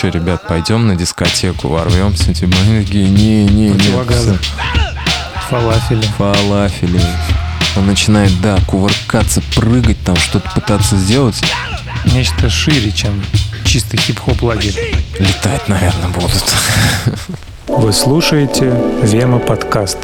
Че, ребят, пойдем на дискотеку, ворвемся, типа, мы такие, не-не-не. Противогазы. Фалафели. Фалафели. Он начинает, да, кувыркаться, прыгать, там что-то пытаться сделать. Нечто шире, чем чистый хип-хоп лагерь. Летать, наверное, будут. Вы слушаете Вема подкаст.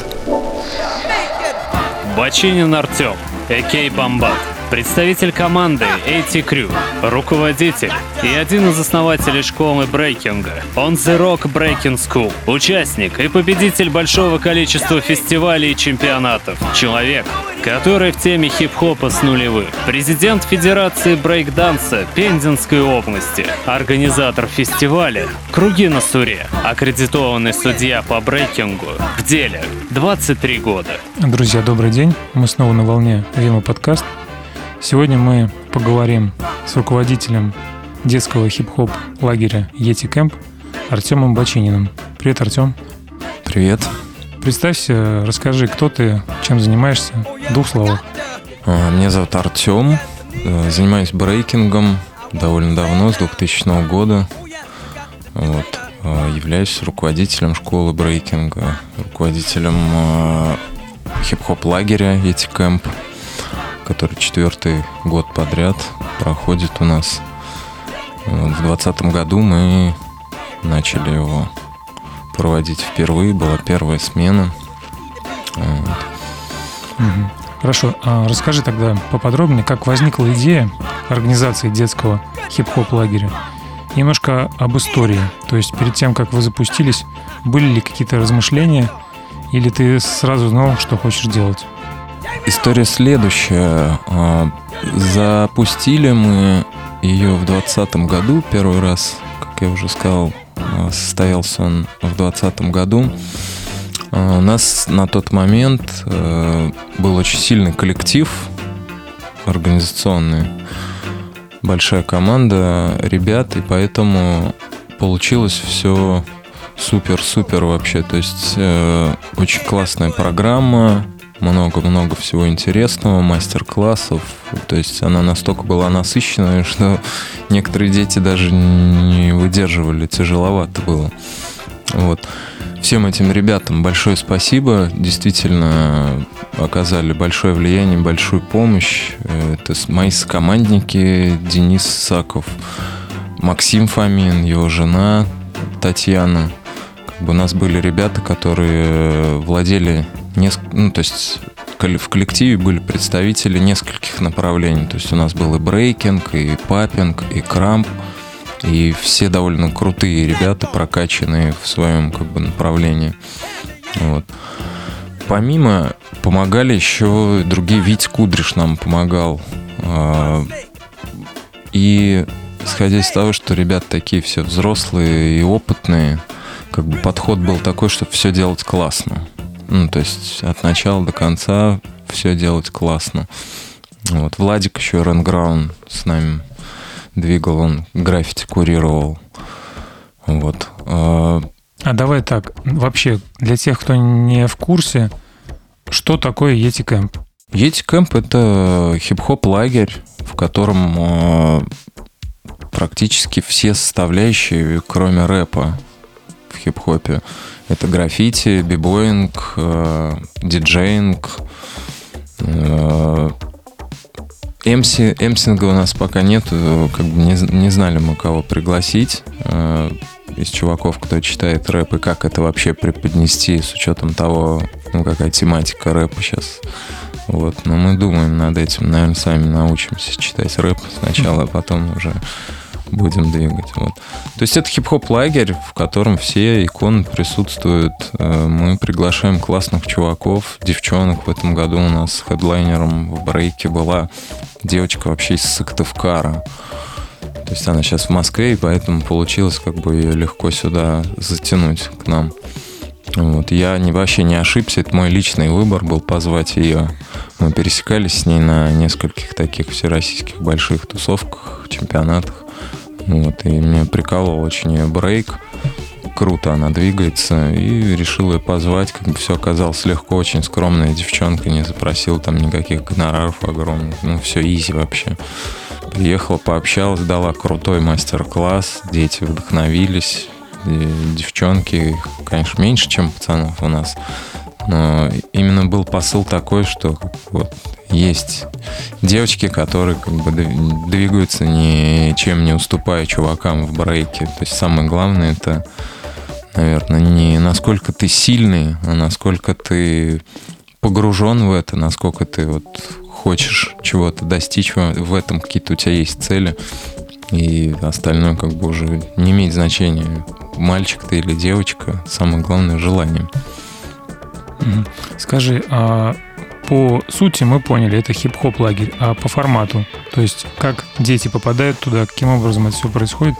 Бочинин Артем, Экей Бомбат, представитель команды AT Crew, руководитель и один из основателей школы брейкинга On The Rock Breaking School, участник и победитель большого количества фестивалей и чемпионатов, человек, который в теме хип-хопа с нулевых, президент Федерации брейкданса Пензенской области, организатор фестиваля «Круги на Суре», аккредитованный судья по брейкингу в деле 23 года. Друзья, добрый день. Мы снова на волне Вема подкаст. Сегодня мы поговорим с руководителем детского хип-хоп лагеря Йети Кэмп Артемом Бочининым. Привет, Артем. Привет. Представься, расскажи, кто ты, чем занимаешься, в двух словах. А, Меня зовут Артем. Э, Занимаюсь брейкингом довольно давно, с 2000 года. Вот. А, Являюсь руководителем школы брейкинга, руководителем э, хип-хоп лагеря Эти Кэмп, который четвертый год подряд проходит у нас. Вот, В двадцатом году мы начали его проводить впервые, была первая смена. Вот. Хорошо, а расскажи тогда поподробнее, как возникла идея организации детского хип-хоп лагеря. Немножко об истории. То есть перед тем, как вы запустились, были ли какие-то размышления, или ты сразу знал, что хочешь делать? История следующая. А, Запустили мы ее в двадцатом году первый раз, как я уже сказал, а, состоялся он в двадцатом году. А, У нас на тот момент был очень сильный коллектив организационный, большая команда ребят, и поэтому получилось все супер-супер вообще. То есть э, очень классная программа, много-много всего интересного, мастер-классов. То есть она настолько была насыщенная, что некоторые дети даже не выдерживали, тяжеловато было. Вот. Всем этим ребятам большое спасибо. Действительно оказали большое влияние, большую помощь. Это мои сокомандники Денис Саков, Максим Фомин, его жена Татьяна. Как бы у нас были ребята, которые владели неск- ну, то есть в коллективе были представители нескольких направлений. То есть у нас был и брейкинг, и папинг, и крамп. И все довольно крутые ребята, прокачанные в своем как бы направлении. Вот. Помимо помогали еще другие. Вить Кудриш нам помогал. А, И исходя из того, что ребята такие все взрослые и опытные, как бы подход был такой, чтобы все делать классно. Ну, то есть от начала до конца все делать классно. Вот. Владик еще Ранграун с нами двигал, он граффити курировал. Вот. А, А давай так, вообще, для тех, кто не в курсе, что такое Йети Кэмп? Йети Кэмп — это хип-хоп лагерь, в котором э, практически все составляющие, кроме рэпа в хип-хопе, это граффити, бибоинг, э, диджеинг, э, эмси, эмсинга у нас пока нет, э, как бы не, не знали мы кого пригласить э, из чуваков, кто читает рэп, и как это вообще преподнести с учетом того, ну, какая тематика рэпа сейчас. Вот, но мы думаем над этим, наверное, сами научимся читать рэп сначала, а потом уже будем двигать. Вот. То есть это хип-хоп лагерь, в котором все иконы присутствуют. Э, Мы приглашаем классных чуваков, девчонок. В этом году у нас хедлайнером в брейке была девочка вообще из Сыктывкара. То есть она сейчас в Москве, и поэтому получилось как бы ее легко сюда затянуть к нам. Вот. Я не, вообще не ошибся, это мой личный выбор был позвать ее. Мы пересекались с ней на нескольких таких всероссийских больших тусовках, чемпионатах. Вот, и меня прикалывал очень ее брейк. Круто она двигается. И решил ее позвать. Как бы все оказалось легко. Очень скромная девчонка. Не запросил там никаких гонораров огромных. Ну, все изи вообще. приехала, пообщалась, дала крутой мастер-класс, дети вдохновились, девчонки, конечно, меньше, чем пацанов у нас, но именно был посыл такой, что вот есть девочки, которые как бы двигаются ничем не уступая чувакам в брейке. То есть самое главное это, наверное, не насколько ты сильный, а насколько ты погружен в это, насколько ты вот хочешь чего-то достичь в этом, какие-то у тебя есть цели, и остальное как бы уже не имеет значения, мальчик ты или девочка, самое главное желание. Скажи, а по сути мы поняли, это хип-хоп лагерь, а по формату, то есть как дети попадают туда, каким образом это все происходит,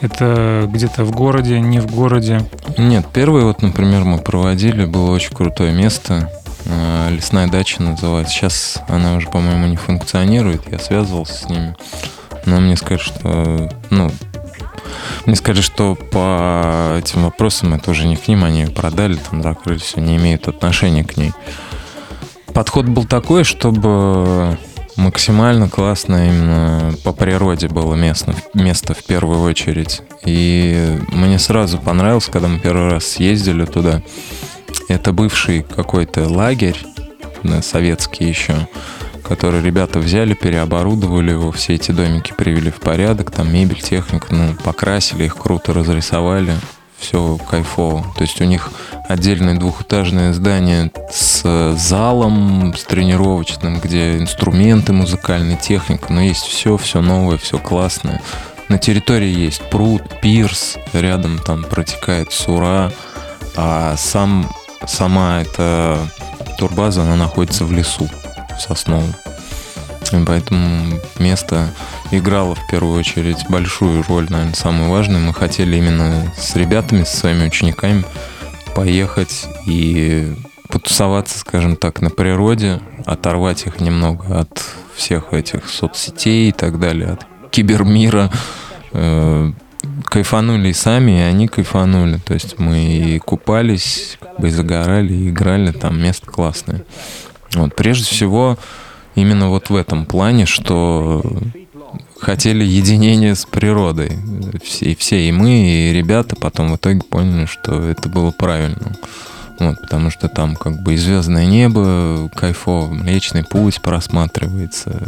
это где-то в городе, не в городе? Нет, первый вот, например, мы проводили, было очень крутое место, а, лесная дача называется. Сейчас она уже, по-моему, не функционирует, я связывался с ними. Но мне сказали, что, ну, мне сказали, что по этим вопросам это уже не к ним, они продали, там закрыли, все, не имеют отношения к ней. Подход был такой, чтобы максимально классно именно по природе было место, место в первую очередь. И мне сразу понравилось, когда мы первый раз съездили туда. Это бывший какой-то лагерь, советский еще, который ребята взяли, переоборудовали его, все эти домики привели в порядок, там мебель, технику, ну, покрасили их круто, разрисовали все кайфово. То есть у них отдельное двухэтажное здание с залом, с тренировочным, где инструменты музыкальные, техника, но есть все, все новое, все классное. На территории есть пруд, пирс, рядом там протекает Сура, а сам, сама эта турбаза, она находится в лесу, Сосновом. И поэтому место играла в первую очередь большую роль, наверное, самую важную. Мы хотели именно с ребятами, со своими учениками поехать и потусоваться, скажем так, на природе, оторвать их немного от всех этих соцсетей и так далее, от кибермира. Э, кайфанули и сами, и они кайфанули. То есть мы и купались, и загорали, и играли, там место классное. Вот, прежде всего, именно вот в этом плане, что хотели единения с природой. Все, и все, и мы, и ребята потом в итоге поняли, что это было правильно. Вот, потому что там как бы и звездное небо кайфово, Млечный путь просматривается.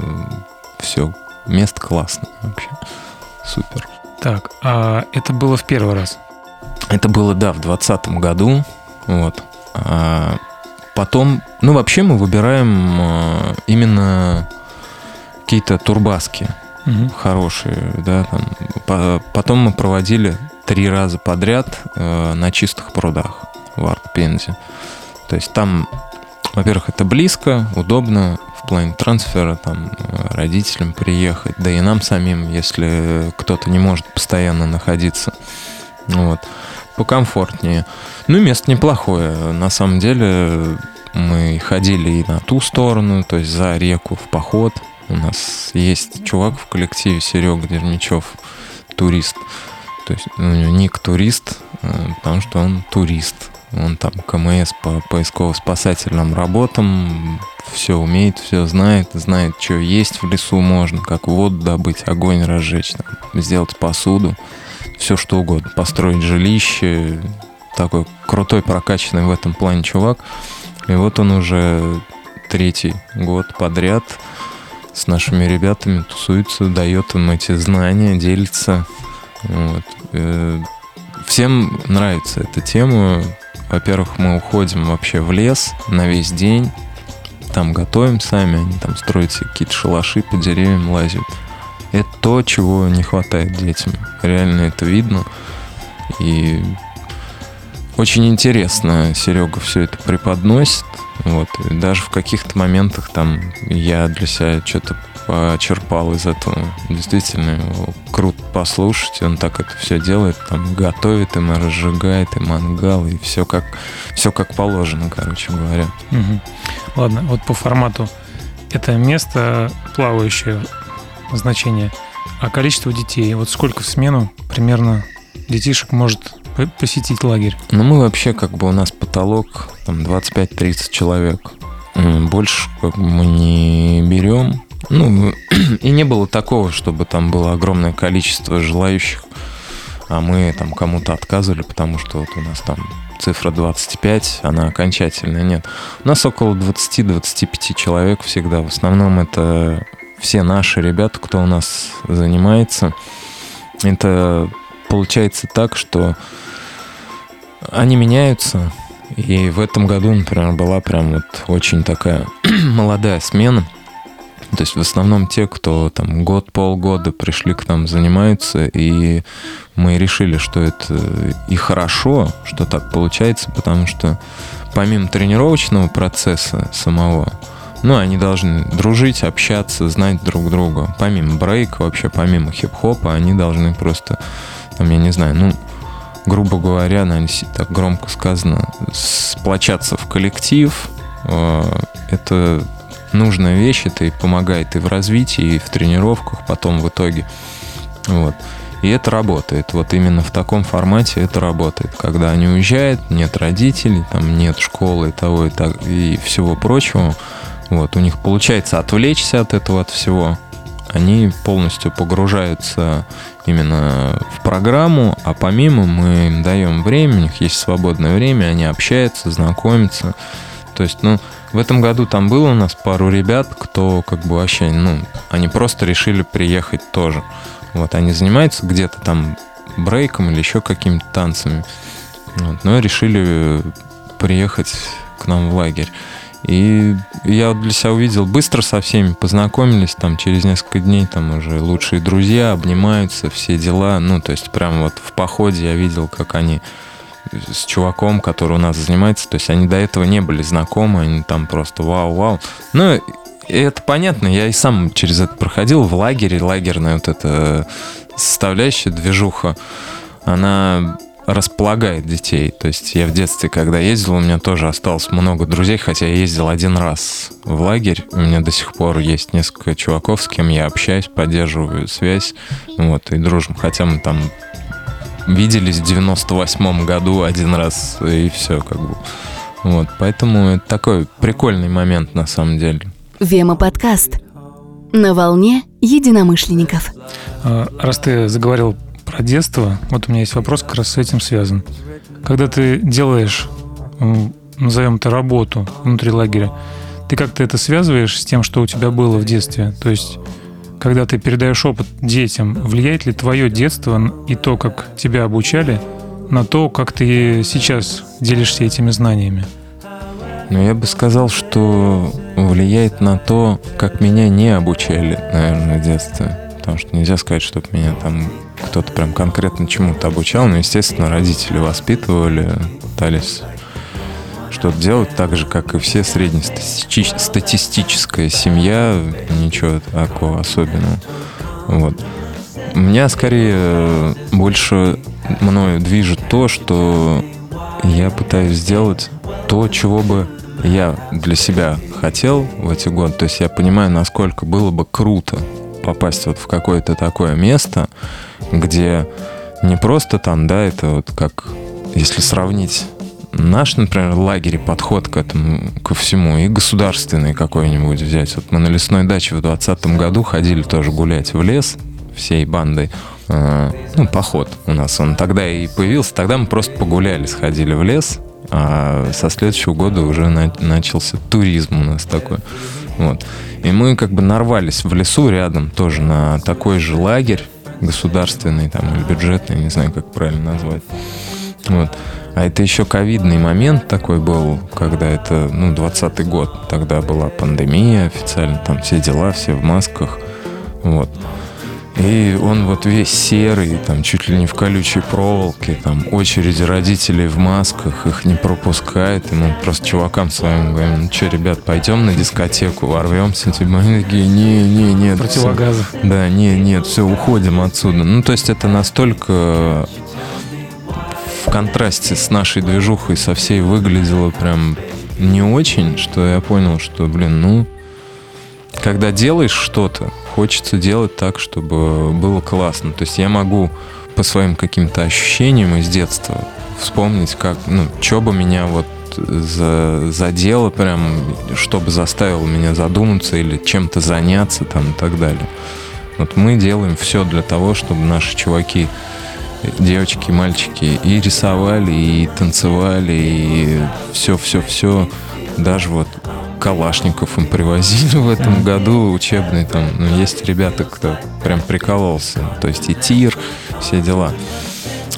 Все, место классное вообще. Супер. Так, а это было в первый раз? Это было, да, в двадцатом году. Вот. А потом, ну, вообще мы выбираем а, именно какие-то турбаски угу. хорошие, да, там. По, потом мы проводили три раза подряд э, на чистых прудах в Арт-Пензе. То есть там, во-первых, это близко, удобно в плане трансфера, там, родителям приехать, да и нам самим, если кто-то не может постоянно находиться. Вот. Покомфортнее. Ну, место неплохое. На самом деле мы ходили и на ту сторону, то есть за реку в поход. У нас есть чувак в коллективе, Серега Дерничев, турист. То есть у него ник турист, э, потому что он турист. Он там КМС по поисково-спасательным работам, все умеет, все знает, знает, что есть в лесу можно, как воду добыть, огонь разжечь, там, сделать посуду, все что угодно, построить жилище. Такой крутой, прокачанный в этом плане чувак. И вот он уже третий год подряд с нашими ребятами тусуется, дает им эти знания, делится. Вот. Э, всем нравится эта тема. Во-первых, мы уходим вообще в лес на весь день. Там готовим сами, они там строят какие-то шалаши, по деревьям лазят. Это то, чего не хватает детям. Реально это видно. И очень интересно Серега все это преподносит. Вот. И даже в каких-то моментах там я для себя что-то почерпал из этого. Действительно, круто послушать. Он так это все делает, там готовит, им разжигает, и мангал, и все как, все как положено, короче говоря. Угу. Ладно, вот по формату. Это место плавающее значение. А количество детей, вот сколько в смену примерно детишек может посетить лагерь? Ну, мы вообще, как бы у нас потолок там 25-30 человек. Больше как бы, мы не берем. Ну, и не было такого, чтобы там было огромное количество желающих, а мы там кому-то отказывали, потому что вот у нас там цифра 25, она окончательная. Нет, у нас около 20-25 человек всегда. В основном это все наши ребята, кто у нас занимается. Это получается так, что они меняются. И в этом году, например, была прям вот очень такая молодая смена. То есть в основном те, кто там год-полгода пришли к нам, занимаются, и мы решили, что это и хорошо, что так получается, потому что помимо тренировочного процесса самого, ну, они должны дружить, общаться, знать друг друга. Помимо брейка, вообще помимо хип-хопа, они должны просто, там, я не знаю, ну, грубо говоря, наверное, так громко сказано, сплочаться в коллектив. Э, это нужная вещь, это и помогает и в развитии, и в тренировках потом в итоге. Вот. И это работает. Вот именно в таком формате это работает. Когда они уезжают, нет родителей, там нет школы и того и, так, и всего прочего. Вот, у них получается отвлечься от этого, от всего. Они полностью погружаются именно в программу, а помимо мы им даем время, у них есть свободное время, они общаются, знакомятся. То есть, ну, в этом году там было у нас пару ребят, кто как бы вообще, ну, они просто решили приехать тоже. Вот, они занимаются где-то там брейком или еще какими-то танцами. Вот, но решили приехать к нам в лагерь. И я для себя увидел, быстро со всеми познакомились, там через несколько дней там уже лучшие друзья, обнимаются, все дела. Ну, то есть прям вот в походе я видел, как они с чуваком, который у нас занимается, то есть они до этого не были знакомы, они там просто вау-вау. Ну, это понятно, я и сам через это проходил в лагере, лагерная вот эта составляющая, движуха, она располагает детей. То есть я в детстве, когда ездил, у меня тоже осталось много друзей, хотя я ездил один раз в лагерь. У меня до сих пор есть несколько чуваков, с кем я общаюсь, поддерживаю связь, вот, и дружим. Хотя мы там виделись в 98 году один раз, и все, как бы. Вот, поэтому это такой прикольный момент на самом деле. Вема подкаст. На волне единомышленников. А, раз ты заговорил про детство, вот у меня есть вопрос как раз с этим связан. Когда ты делаешь, назовем это работу внутри лагеря, ты как-то это связываешь с тем, что у тебя было в детстве? То есть когда ты передаешь опыт детям, влияет ли твое детство и то, как тебя обучали, на то, как ты сейчас делишься этими знаниями? Ну, я бы сказал, что влияет на то, как меня не обучали, наверное, в детстве. Потому что нельзя сказать, чтобы меня там кто-то прям конкретно чему-то обучал. Но, естественно, родители воспитывали, пытались что-то делать так же, как и все среднестатистическая семья, ничего такого особенного. Вот. Меня скорее больше мною движет то, что я пытаюсь сделать то, чего бы я для себя хотел в эти годы. То есть я понимаю, насколько было бы круто попасть вот в какое-то такое место, где не просто там, да, это вот как, если сравнить наш, например, лагерь подход к этому, ко всему, и государственный какой-нибудь взять. Вот мы на лесной даче в 2020 году ходили тоже гулять в лес всей бандой. А, ну, поход у нас он тогда и появился. Тогда мы просто погуляли, сходили в лес, а со следующего года уже на, начался туризм у нас такой. Вот. И мы как бы нарвались в лесу рядом тоже на такой же лагерь государственный там или бюджетный, не знаю, как правильно назвать. Вот. А это еще ковидный момент такой был, когда это, ну, 20 год. Тогда была пандемия официально, там все дела, все в масках. Вот. И он вот весь серый, там чуть ли не в колючей проволоке, там очереди родителей в масках, их не пропускает. И мы просто чувакам своим говорим, ну что, ребят, пойдем на дискотеку, ворвемся. Типа, они такие, не, не, нет. Противогазы. Все. Да, не, нет, все, уходим отсюда. Ну, то есть это настолько в контрасте с нашей движухой со всей выглядело прям не очень, что я понял, что, блин, ну, когда делаешь что-то, хочется делать так, чтобы было классно. То есть я могу по своим каким-то ощущениям из детства вспомнить, как, ну, что бы меня вот за, задело прям, чтобы заставило меня задуматься или чем-то заняться там и так далее. Вот мы делаем все для того, чтобы наши чуваки, девочки, мальчики и рисовали, и танцевали, и все-все-все. Даже вот Калашников им привозили в этом году учебный там. Ну, есть ребята, кто прям прикололся. То есть и тир, все дела.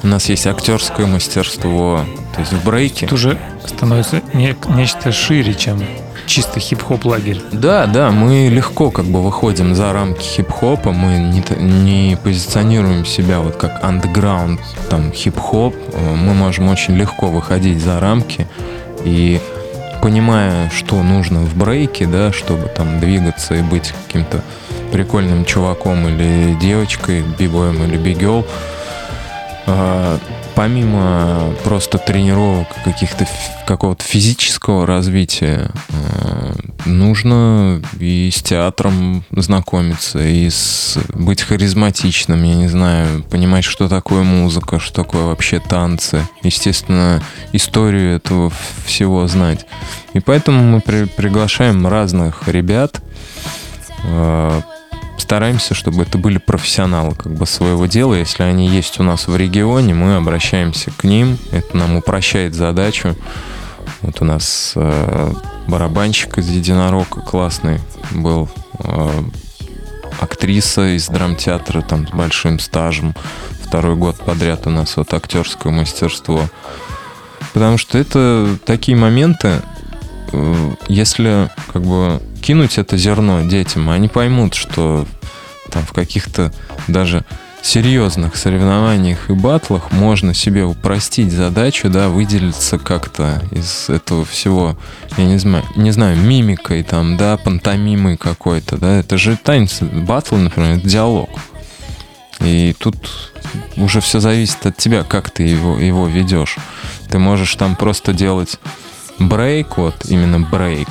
У нас есть актерское мастерство. То есть в брейке. Это уже становится не, нечто шире, чем чисто хип-хоп лагерь. Да, да, мы легко как бы выходим за рамки хип-хопа, мы не, не позиционируем себя вот как андеграунд, там, хип-хоп, мы можем очень легко выходить за рамки и понимая, что нужно в брейке, да, чтобы там двигаться и быть каким-то прикольным чуваком или девочкой, бибоем или бигел, помимо просто тренировок, каких-то какого-то физического развития, э, нужно и с театром знакомиться, и с, быть харизматичным, я не знаю, понимать, что такое музыка, что такое вообще танцы. Естественно, историю этого всего знать. И поэтому мы при, приглашаем разных ребят, э, стараемся, чтобы это были профессионалы как бы своего дела. Если они есть у нас в регионе, мы обращаемся к ним. Это нам упрощает задачу. Вот у нас э, барабанщик из Единорога классный был. Э, актриса из драмтеатра там с большим стажем. Второй год подряд у нас вот актерское мастерство. Потому что это такие моменты, э, если как бы кинуть это зерно детям, они поймут, что там в каких-то даже серьезных соревнованиях и батлах можно себе упростить задачу, да, выделиться как-то из этого всего, я не знаю, не знаю, мимикой там, да, пантомимой какой-то, да, это же танец, батл, например, это диалог. И тут уже все зависит от тебя, как ты его, его ведешь. Ты можешь там просто делать брейк, вот именно брейк,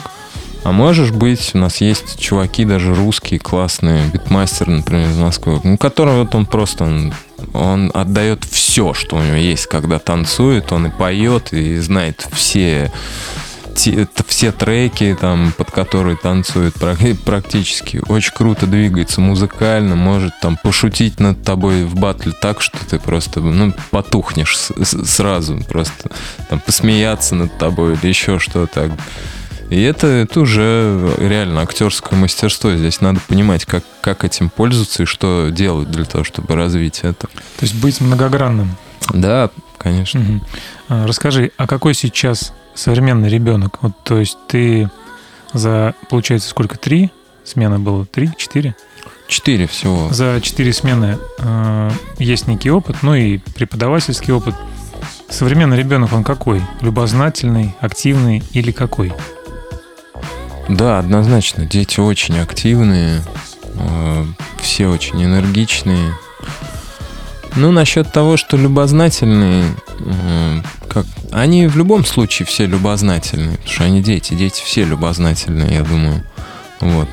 а можешь быть, у нас есть чуваки даже русские, классные, битмастер, например, из Москвы, ну, который вот он просто, он, он отдает все, что у него есть, когда танцует, он и поет, и знает все все треки, там, под которые танцует практически. Очень круто двигается музыкально, может там пошутить над тобой в батле так, что ты просто ну, потухнешь сразу, просто там посмеяться над тобой или еще что-то. И это, это уже реально актерское мастерство. Здесь надо понимать, как, как этим пользоваться и что делать для того, чтобы развить это. То есть быть многогранным. Да, конечно. Угу. Расскажи, а какой сейчас современный ребенок? Вот, то есть ты за, получается, сколько? Три смены было? Три? Четыре? Четыре всего. За четыре смены э, есть некий опыт, ну и преподавательский опыт. Современный ребенок, он какой? Любознательный, активный или какой? Да, однозначно. Дети очень активные, э, все очень энергичные. Ну, насчет того, что любознательные, э, как... они в любом случае все любознательные, потому что они дети, дети все любознательные, я думаю. Вот.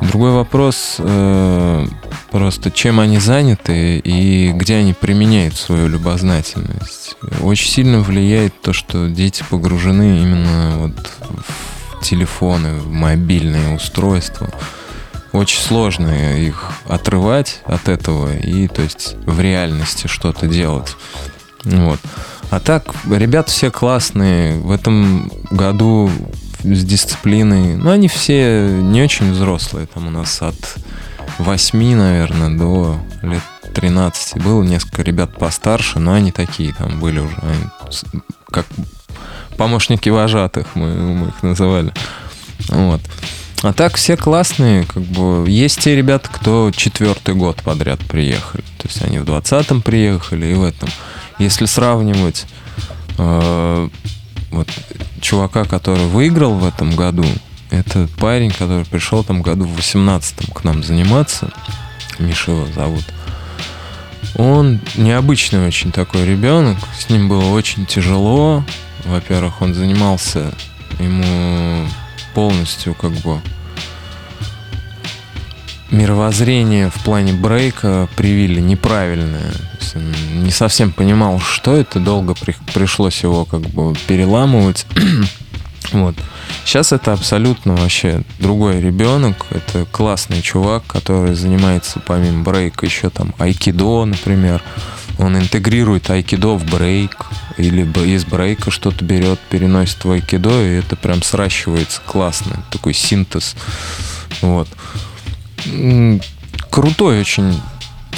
Другой вопрос э, просто, чем они заняты и где они применяют свою любознательность. Очень сильно влияет то, что дети погружены именно вот в телефоны, мобильные устройства. Очень сложно их отрывать от этого и, то есть, в реальности что-то делать. Вот. А так, ребята все классные. В этом году с дисциплиной, ну, они все не очень взрослые. Там у нас от 8, наверное, до лет 13 было несколько ребят постарше, но они такие там были уже. Они, как помощники вожатых, мы, мы их называли. Вот. А так все классные, как бы есть те ребята, кто четвертый год подряд приехали. То есть они в двадцатом приехали и в этом. Если сравнивать э, вот чувака, который выиграл в этом году, это парень, который пришел там году в восемнадцатом к нам заниматься. Миша зовут. Он необычный очень такой ребенок. С ним было очень тяжело. Во-первых, он занимался, ему полностью как бы мировоззрение в плане брейка привили неправильное. Не совсем понимал, что это, долго при, пришлось его как бы переламывать. вот. Сейчас это абсолютно вообще другой ребенок. Это классный чувак, который занимается помимо брейка еще там айкидо, например. Он интегрирует айкидо в брейк, или из брейка что-то берет, переносит в айкидо, и это прям сращивается классно. Такой синтез. Вот. Крутой очень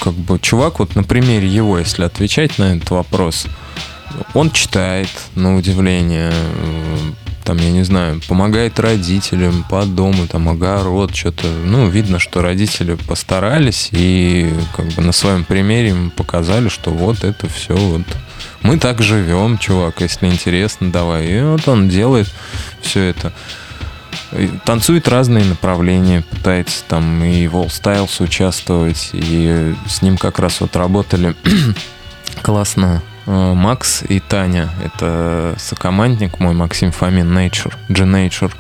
как бы чувак, вот на примере его, если отвечать на этот вопрос, он читает, на удивление, там, я не знаю, помогает родителям по дому, там, огород, что-то. Ну, видно, что родители постарались и как бы на своем примере им показали, что вот это все вот мы так живем, чувак, если интересно, давай. И вот он делает все это. Танцует разные направления, пытается там и в All Styles участвовать, и с ним как раз вот работали классно Макс и Таня. Это сокомандник мой, Максим Фомин, Nature, G-Nature.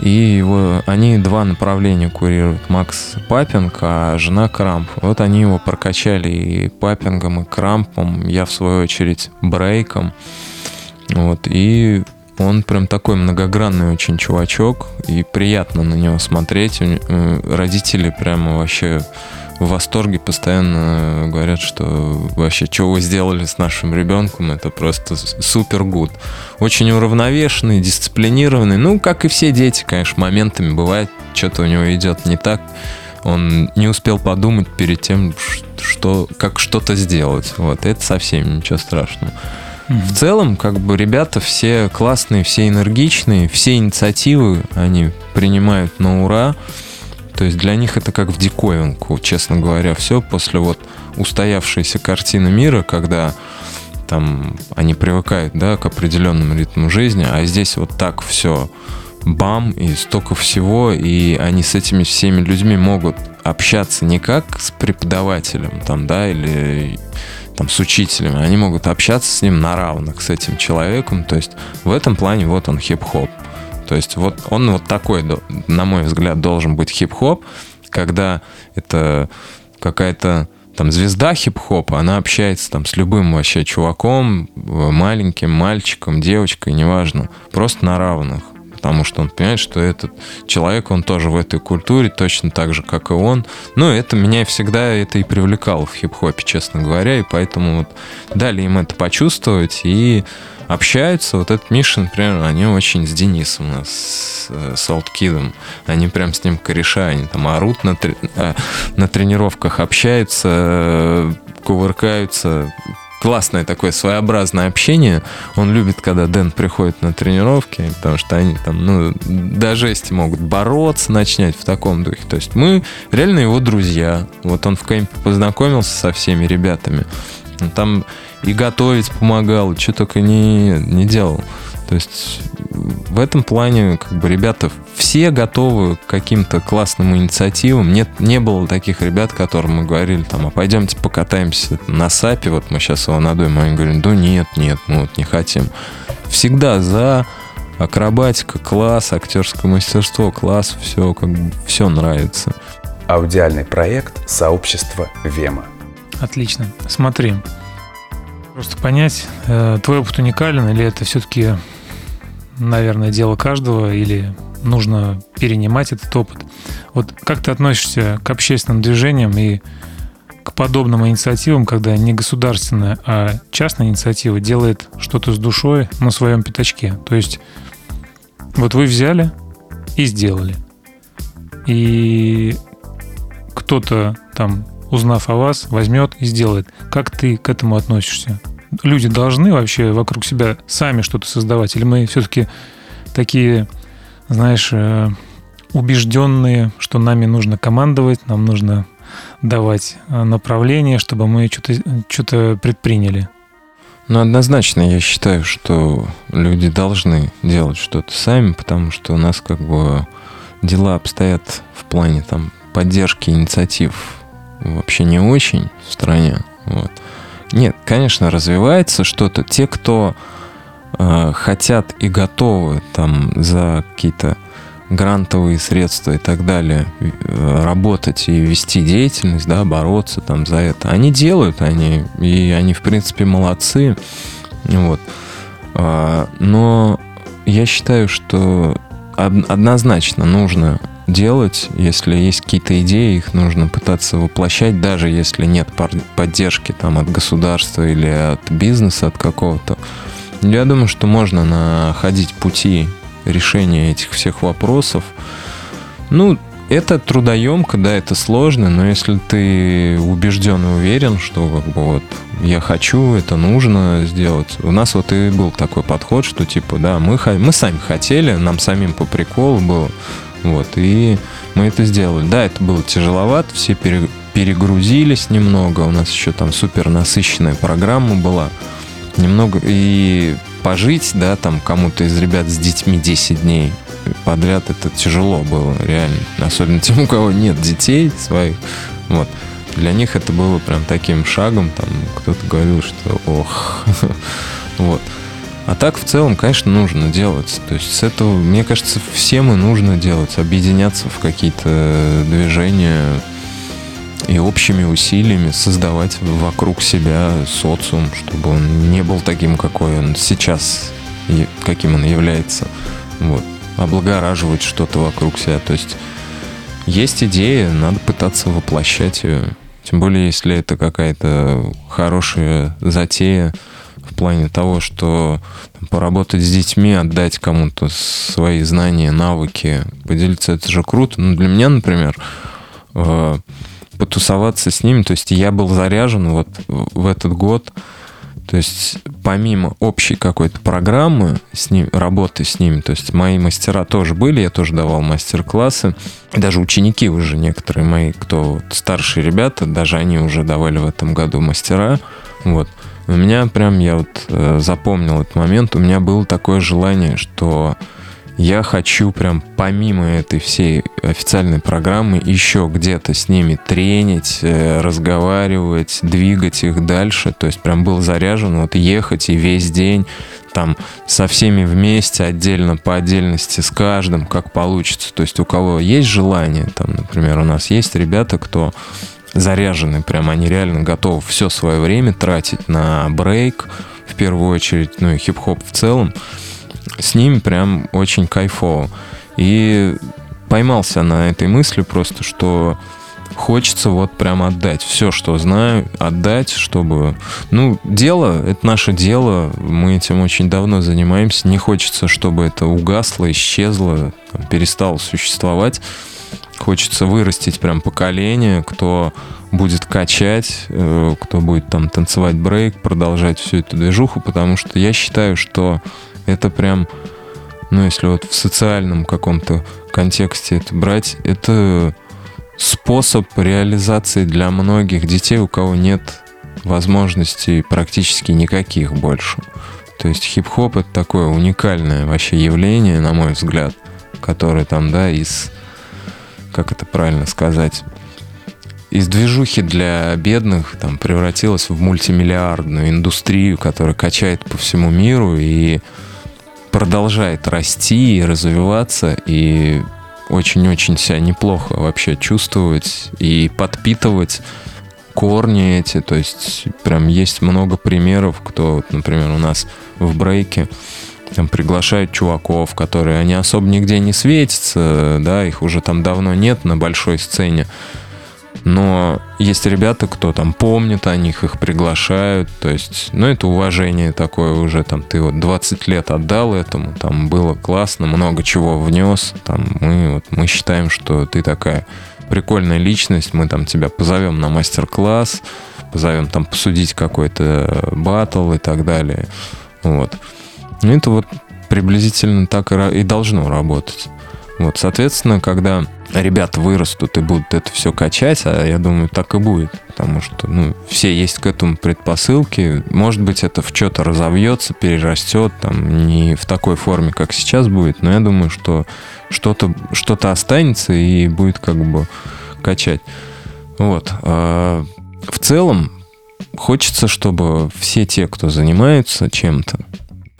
И его, они два направления курируют. Макс Папинг, а жена Крамп. Вот они его прокачали и папингом, и крампом. Я, в свою очередь, брейком. Вот, и он прям такой многогранный очень чувачок, и приятно на него смотреть. Э, родители прямо вообще в восторге постоянно говорят, что вообще, что вы сделали с нашим ребенком, это просто супер гуд. Очень уравновешенный, дисциплинированный. Ну, как и все дети, конечно, моментами бывает, что-то у него идет не так. Он не успел подумать перед тем, что, как что-то сделать. Вот, это совсем ничего страшного. В целом, как бы ребята все классные, все энергичные, все инициативы они принимают на ура. То есть для них это как в диковинку, честно говоря, все после вот устоявшейся картины мира, когда там они привыкают, да, к определенному ритму жизни, а здесь вот так все бам, и столько всего, и они с этими всеми людьми могут общаться не как с преподавателем, там, да, или там, с учителем, они могут общаться с ним на равных, с этим человеком, то есть в этом плане вот он хип-хоп. То есть вот он вот такой, на мой взгляд, должен быть хип-хоп, когда это какая-то там звезда хип-хопа, она общается там с любым вообще чуваком, маленьким мальчиком, девочкой, неважно, просто на равных потому что он понимает, что этот человек, он тоже в этой культуре, точно так же, как и он. Ну, это меня всегда это и привлекало в хип-хопе, честно говоря, и поэтому вот дали им это почувствовать, и общаются. Вот этот Миша, например, они очень с Денисом, с, с Олдкидом. Они прям с ним кореша, они там орут на, э, на тренировках, общаются, кувыркаются, классное такое своеобразное общение. Он любит, когда Дэн приходит на тренировки, потому что они там, ну, до жести могут бороться, начинать в таком духе. То есть мы реально его друзья. Вот он в кемпе познакомился со всеми ребятами. Там и готовить помогал, что только не, не делал. То есть в этом плане как бы ребята все готовы к каким-то классным инициативам. Нет, не было таких ребят, которым мы говорили, там, а пойдемте покатаемся на САПе, вот мы сейчас его надуем, а они говорят, да нет, нет, мы вот не хотим. Всегда за акробатика, класс, актерское мастерство, класс, все, как бы, все нравится. Аудиальный проект сообщества Вема. Отлично. Смотри, просто понять, э, твой опыт уникален или это все-таки наверное, дело каждого, или нужно перенимать этот опыт. Вот как ты относишься к общественным движениям и к подобным инициативам, когда не государственная, а частная инициатива делает что-то с душой на своем пятачке? То есть вот вы взяли и сделали. И кто-то там, узнав о вас, возьмет и сделает. Как ты к этому относишься? люди должны вообще вокруг себя сами что-то создавать? Или мы все-таки такие, знаешь, э, убежденные, что нами нужно командовать, нам нужно давать э, направление, чтобы мы что-то что предприняли? Ну, однозначно я считаю, что люди должны делать что-то сами, потому что у нас как бы дела обстоят в плане там поддержки инициатив вообще не очень в стране. Вот. Нет, конечно, развивается что-то. Те, кто э, хотят и готовы там за какие-то грантовые средства и так далее, э, работать и вести деятельность, да, бороться там за это. Они делают, они, и они, в принципе, молодцы. Вот. А, но я считаю, что однозначно нужно делать, если есть какие-то идеи, их нужно пытаться воплощать, даже если нет поддержки там от государства или от бизнеса, от какого-то. Я думаю, что можно находить пути решения этих всех вопросов. Ну, это трудоемко, да, это сложно, но если ты убежден и уверен, что как бы вот я хочу, это нужно сделать. У нас вот и был такой подход, что типа, да, мы, мы сами хотели, нам самим по приколу было, вот, и мы это сделали. Да, это было тяжеловато, все перегрузились немного, у нас еще там супер насыщенная программа была, немного, и пожить, да, там кому-то из ребят с детьми 10 дней подряд, это тяжело было, реально. Особенно тем, у кого нет детей своих, вот. Для них это было прям таким шагом, там кто-то говорил, что ох, вот. А так в целом, конечно, нужно делать. То есть с этого, мне кажется, всем и нужно делать, объединяться в какие-то движения и общими усилиями создавать вокруг себя социум, чтобы он не был таким, какой он сейчас, каким он является. Вот. Облагораживать что-то вокруг себя. То есть есть идея, надо пытаться воплощать ее. Тем более, если это какая-то хорошая затея в плане того, что поработать с детьми, отдать кому-то свои знания, навыки, поделиться, это же круто. Ну, для меня, например, э, потусоваться с ними, то есть я был заряжен вот в этот год, то есть помимо общей какой-то программы с ним, работы с ними, то есть мои мастера тоже были, я тоже давал мастер-классы, даже ученики уже некоторые мои, кто вот старшие ребята, даже они уже давали в этом году мастера, вот. У меня прям, я вот э, запомнил этот момент, у меня было такое желание, что я хочу прям помимо этой всей официальной программы еще где-то с ними тренить, э, разговаривать, двигать их дальше. То есть прям был заряжен вот ехать и весь день там со всеми вместе, отдельно по отдельности, с каждым, как получится. То есть у кого есть желание, там, например, у нас есть ребята, кто заряжены, прям они реально готовы все свое время тратить на брейк, в первую очередь, ну и хип-хоп в целом с ним прям очень кайфово. И поймался на этой мысли просто, что хочется вот прям отдать все, что знаю, отдать, чтобы... Ну, дело, это наше дело, мы этим очень давно занимаемся, не хочется, чтобы это угасло, исчезло, перестало существовать. Хочется вырастить прям поколение, кто будет качать, э, кто будет там танцевать брейк, продолжать всю эту движуху, потому что я считаю, что это прям, ну, если вот в социальном каком-то контексте это брать, это способ реализации для многих детей, у кого нет возможностей практически никаких больше. То есть хип-хоп это такое уникальное вообще явление, на мой взгляд, которое там, да, из, как это правильно сказать, из движухи для бедных там превратилось в мультимиллиардную индустрию, которая качает по всему миру и продолжает расти и развиваться, и очень-очень себя неплохо вообще чувствовать и подпитывать корни эти. То есть прям есть много примеров, кто, например, у нас в брейке там приглашают чуваков, которые они особо нигде не светятся, да, их уже там давно нет на большой сцене. Но есть ребята, кто там помнит о них, их приглашают. То есть, ну, это уважение такое уже. Там ты вот 20 лет отдал этому, там было классно, много чего внес. Там мы, вот, мы считаем, что ты такая прикольная личность, мы там тебя позовем на мастер-класс, позовем там посудить какой-то батл и так далее. Вот. Ну, это вот приблизительно так и, и должно работать. Вот, соответственно, когда ребята вырастут и будут это все качать, а я думаю, так и будет, потому что, ну, все есть к этому предпосылки. Может быть, это в что-то разовьется, перерастет, там, не в такой форме, как сейчас будет, но я думаю, что что-то что останется и будет как бы качать. Вот. А в целом, хочется, чтобы все те, кто занимаются чем-то,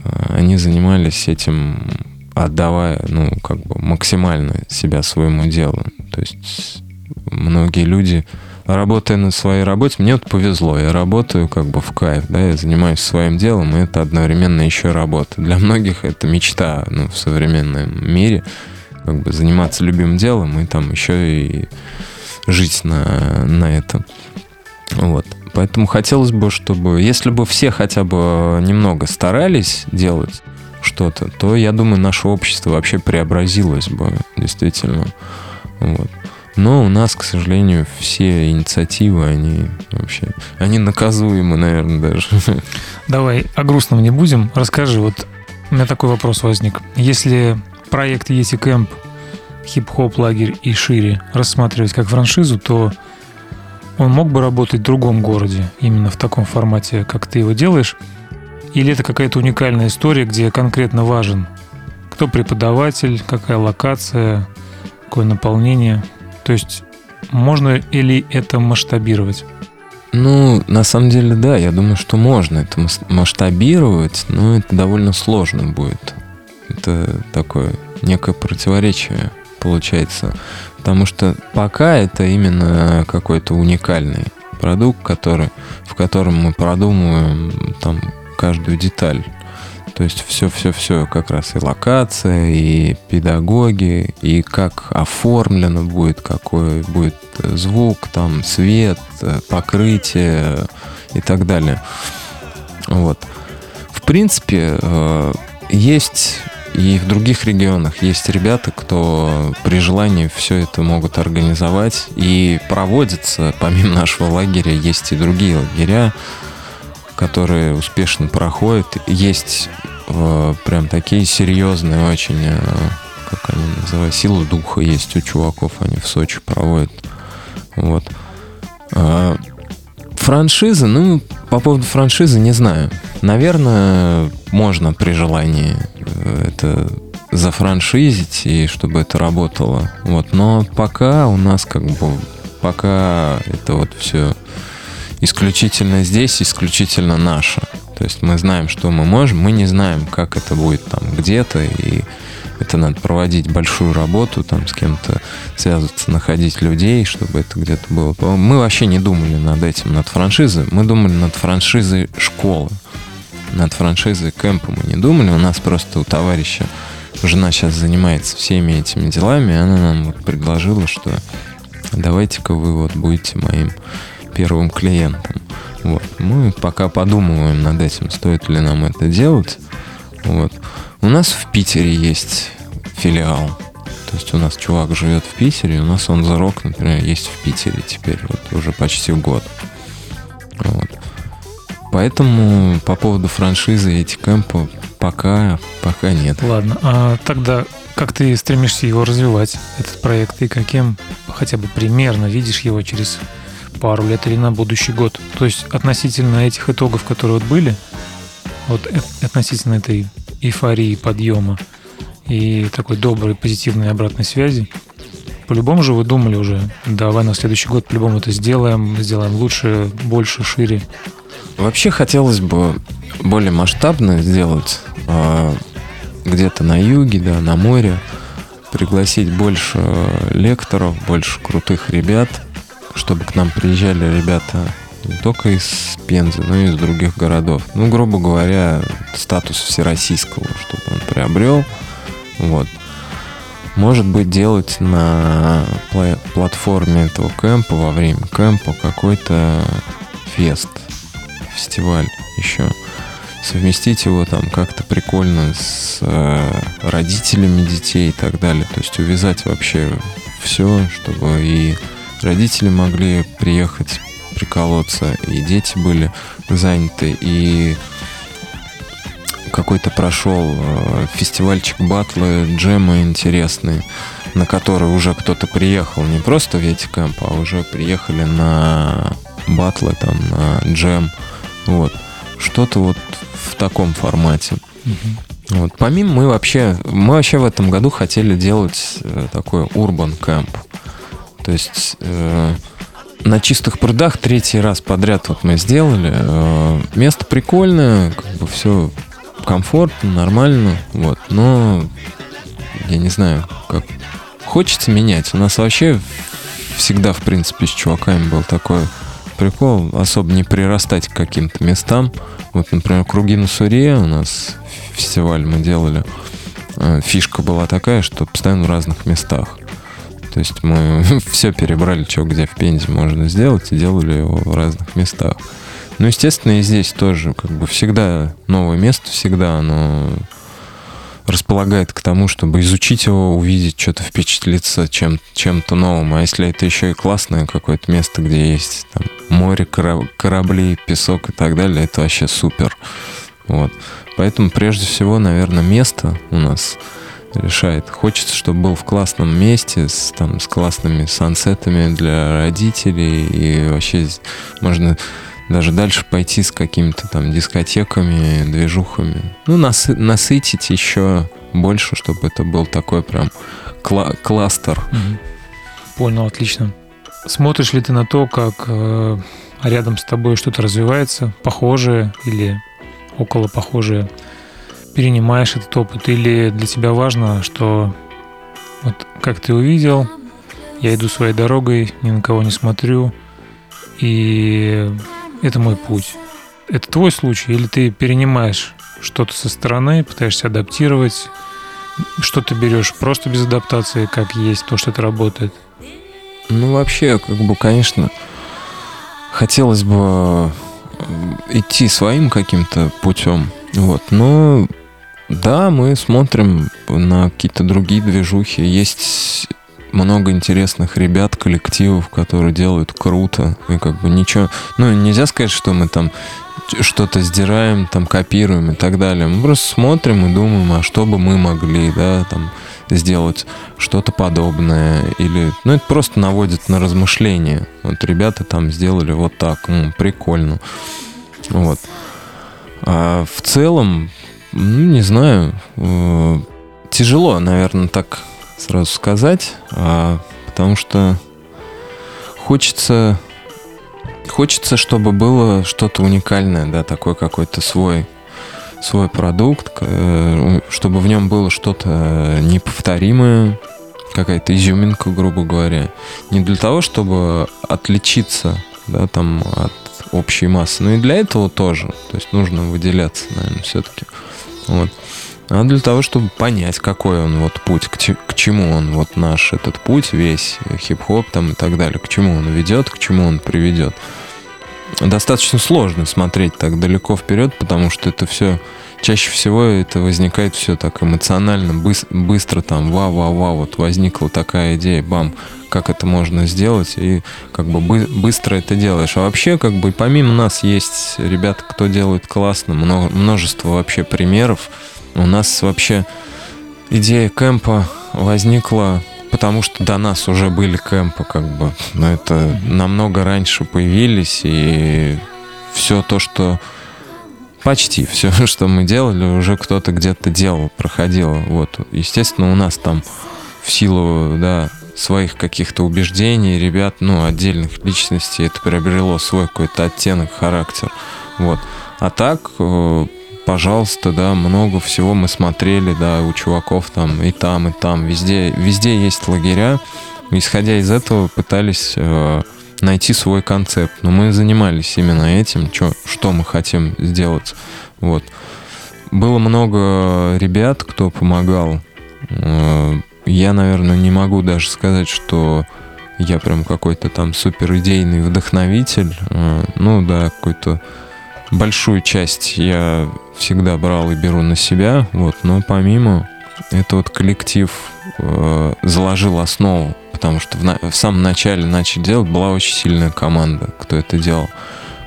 а, они занимались этим отдавая, ну, как бы максимально себя своему делу. То есть многие люди, работая на своей работе, мне вот повезло, я работаю как бы в кайф, да, я занимаюсь своим делом, и это одновременно еще работа. Для многих это мечта, ну, в современном мире, как бы заниматься любимым делом и там еще и жить на, на этом. Вот. Поэтому хотелось бы, чтобы, если бы все хотя бы немного старались делать что-то, то, я думаю, наше общество вообще преобразилось бы, действительно. Вот. Но у нас, к сожалению, все инициативы, они вообще, они наказуемы, наверное, даже. Давай о грустном не будем. Расскажи, вот у меня такой вопрос возник. Если проект Ети Кэмп, хип-хоп лагерь и шире рассматривать как франшизу, то он мог бы работать в другом городе, именно в таком формате, как ты его делаешь? Или это какая-то уникальная история, где конкретно важен кто преподаватель, какая локация, какое наполнение? То есть можно ли это масштабировать? Ну, на самом деле, да, я думаю, что можно это масштабировать, но это довольно сложно будет. Это такое некое противоречие получается. Потому что пока это именно какой-то уникальный продукт, который, в котором мы продумываем там каждую деталь. То есть все-все-все, как раз и локация, и педагоги, и как оформлено будет, какой будет звук, там свет, покрытие и так далее. Вот. В принципе, э, есть и в других регионах есть ребята, кто при желании все это могут организовать. И проводится, помимо нашего лагеря, есть и другие лагеря, которые успешно проходят. Есть э, прям такие серьезные очень, э, как они называют, силы духа есть у чуваков, они в Сочи проводят. Вот. А, франшиза, ну, по поводу франшизы не знаю. Наверное, можно при желании э, это зафраншизить и чтобы это работало. Вот. Но пока у нас как бы пока это вот все исключительно здесь, исключительно наше. То есть мы знаем, что мы можем, мы не знаем, как это будет там где-то, и это надо проводить большую работу, там с кем-то связываться, находить людей, чтобы это где-то было. Мы вообще не думали над этим, над франшизой. Мы думали над франшизой школы. Над франшизой кемпа мы не думали. У нас просто у товарища жена сейчас занимается всеми этими делами, и она нам вот предложила, что давайте-ка вы вот будете моим первым клиентом. Вот. Мы пока подумываем над этим, стоит ли нам это делать. Вот. У нас в Питере есть филиал. То есть у нас чувак живет в Питере, у нас он за рок, например, есть в Питере теперь, вот уже почти год. Вот. Поэтому по поводу франшизы эти кемпы пока, пока нет. Ладно, а тогда как ты стремишься его развивать, этот проект, и каким хотя бы примерно видишь его через пару лет или на будущий год? То есть относительно этих итогов, которые вот были, вот относительно этой эйфории подъема и такой доброй, позитивной обратной связи. По-любому же вы думали уже, давай на следующий год по-любому это сделаем, сделаем лучше, больше, шире. Вообще хотелось бы более масштабно сделать э, где-то на юге, да, на море, пригласить больше лекторов, больше крутых ребят, чтобы к нам приезжали ребята не только из Пензы, но и из других городов. Ну, грубо говоря, статус всероссийского, чтобы он приобрел. Вот. Может быть, делать на платформе этого кемпа во время кемпа какой-то фест, фестиваль еще. Совместить его там как-то прикольно с э, родителями детей и так далее. То есть увязать вообще все, чтобы и родители могли приехать приколоться, и дети были заняты, и какой-то прошел э, фестивальчик батлы, джемы интересные, на который уже кто-то приехал, не просто в Ветикэмп, а уже приехали на батлы, там, на джем, вот. Что-то вот в таком формате. Вот. Помимо мы вообще, мы вообще в этом году хотели делать э, такой урбан кэмп. То есть э, на чистых прудах третий раз подряд вот мы сделали. Э, место прикольное, как бы все комфортно, нормально, вот. Но я не знаю, как хочется менять. У нас вообще всегда, в принципе, с чуваками был такой прикол, особо не прирастать к каким-то местам. Вот, например, круги на Суре у нас фестиваль мы делали. Э, фишка была такая, что постоянно в разных местах. То есть мы все перебрали, что где в Пензе можно сделать, и делали его в разных местах. Ну, естественно, и здесь тоже, как бы всегда новое место, всегда оно располагает к тому, чтобы изучить его, увидеть, что-то впечатлиться чем, чем-то новым. А если это еще и классное какое-то место, где есть там, море, корабли, песок и так далее, это вообще супер. Вот. Поэтому прежде всего, наверное, место у нас решает. Хочется, чтобы был в классном месте, с, там, с классными сансетами для родителей. И вообще можно даже дальше пойти с какими-то там дискотеками, движухами. Ну, насы- насытить еще больше, чтобы это был такой прям кла- кластер. Понял, отлично. Смотришь ли ты на то, как э, рядом с тобой что-то развивается, похожее или около похожее? Перенимаешь этот опыт или для тебя важно, что вот как ты увидел, я иду своей дорогой, ни на кого не смотрю, и это мой путь. Это твой случай, или ты перенимаешь что-то со стороны, пытаешься адаптировать, что ты берешь просто без адаптации, как есть, то, что это работает? Ну, вообще, как бы, конечно, хотелось бы идти своим каким-то путем. Вот, но да, мы смотрим на какие-то другие движухи. Есть много интересных ребят, коллективов, которые делают круто. И как бы ничего... Ну, нельзя сказать, что мы там что-то сдираем, там копируем и так далее. Мы просто смотрим и думаем, а что бы мы могли, да, там сделать что-то подобное или ну это просто наводит на размышления вот ребята там сделали вот так ну, прикольно вот а в целом ну не знаю э, тяжело наверное так сразу сказать, а, потому что хочется, хочется, чтобы было что-то уникальное, да, такой какой-то свой, свой продукт, э, чтобы в нем было что-то неповторимое, какая-то изюминка, грубо говоря. Не для того, чтобы отличиться, да, там, от общей массы, но и для этого тоже. То есть нужно выделяться, наверное, все-таки. Вот а для того, чтобы понять, какой он вот путь, к, к чему он вот наш этот путь, весь хип-хоп там и так далее, к чему он ведет, к чему он приведет. Достаточно сложно смотреть так далеко вперед, потому что это все чаще всего это возникает все так эмоционально, быстро, быстро там, вау-вау-вау, вот возникла такая идея, бам, как это можно сделать, и как бы бы, быстро это делаешь. А вообще, как бы помимо нас есть ребята, кто делает классно, множество вообще примеров, у нас вообще идея кемпа возникла, потому что до нас уже были кемпы, как бы. Но это намного раньше появились, и все то, что почти все, что мы делали, уже кто-то где-то делал, проходил. Вот. Естественно, у нас там в силу, да, своих каких-то убеждений, ребят, ну, отдельных личностей, это приобрело свой какой-то оттенок, характер. Вот. А так, э, пожалуйста, да, много всего мы смотрели, да, у чуваков там и там, и там, везде, везде есть лагеря. Исходя из этого пытались э, найти свой концепт. Но мы занимались именно этим, чё, что мы хотим сделать. Вот. Было много ребят, кто помогал. Э, я, наверное, не могу даже сказать, что я прям какой-то там супер идейный вдохновитель. Э, ну да, какой-то большую часть я всегда брал и беру на себя, вот, но помимо это вот коллектив э, заложил основу, потому что в, на, в самом начале начали делать, была очень сильная команда, кто это делал.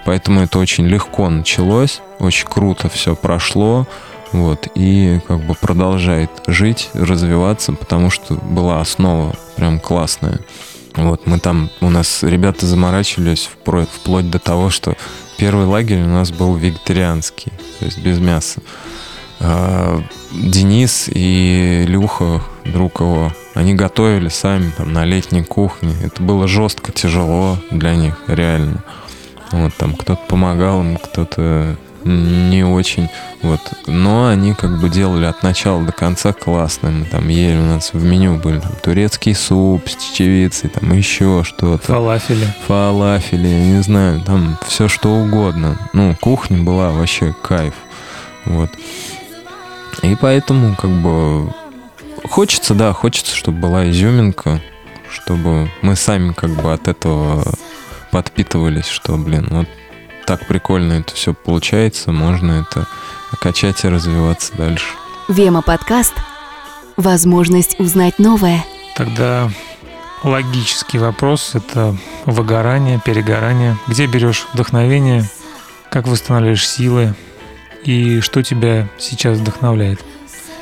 Поэтому это очень легко началось, очень круто все прошло, вот, и как бы продолжает жить, развиваться, потому что была основа прям классная. Вот, мы там, у нас ребята заморачивались вплоть до того, что Первый лагерь у нас был вегетарианский, то есть без мяса. А, Денис и Люха, друг его, они готовили сами там на летней кухне. Это было жестко, тяжело для них, реально. Вот там кто-то помогал им, кто-то не очень. Вот. Но они как бы делали от начала до конца классно. Мы там ели, у нас в меню были там, турецкий суп с чечевицей, там еще что-то. Фалафели. Фалафели, не знаю, там все что угодно. Ну, кухня была вообще кайф. Вот. И поэтому как бы хочется, да, хочется, чтобы была изюминка, чтобы мы сами как бы от этого подпитывались, что, блин, вот так прикольно это все получается, можно это качать и развиваться дальше. Вема подкаст. Возможность узнать новое. Тогда логический вопрос – это выгорание, перегорание. Где берешь вдохновение, как восстанавливаешь силы и что тебя сейчас вдохновляет?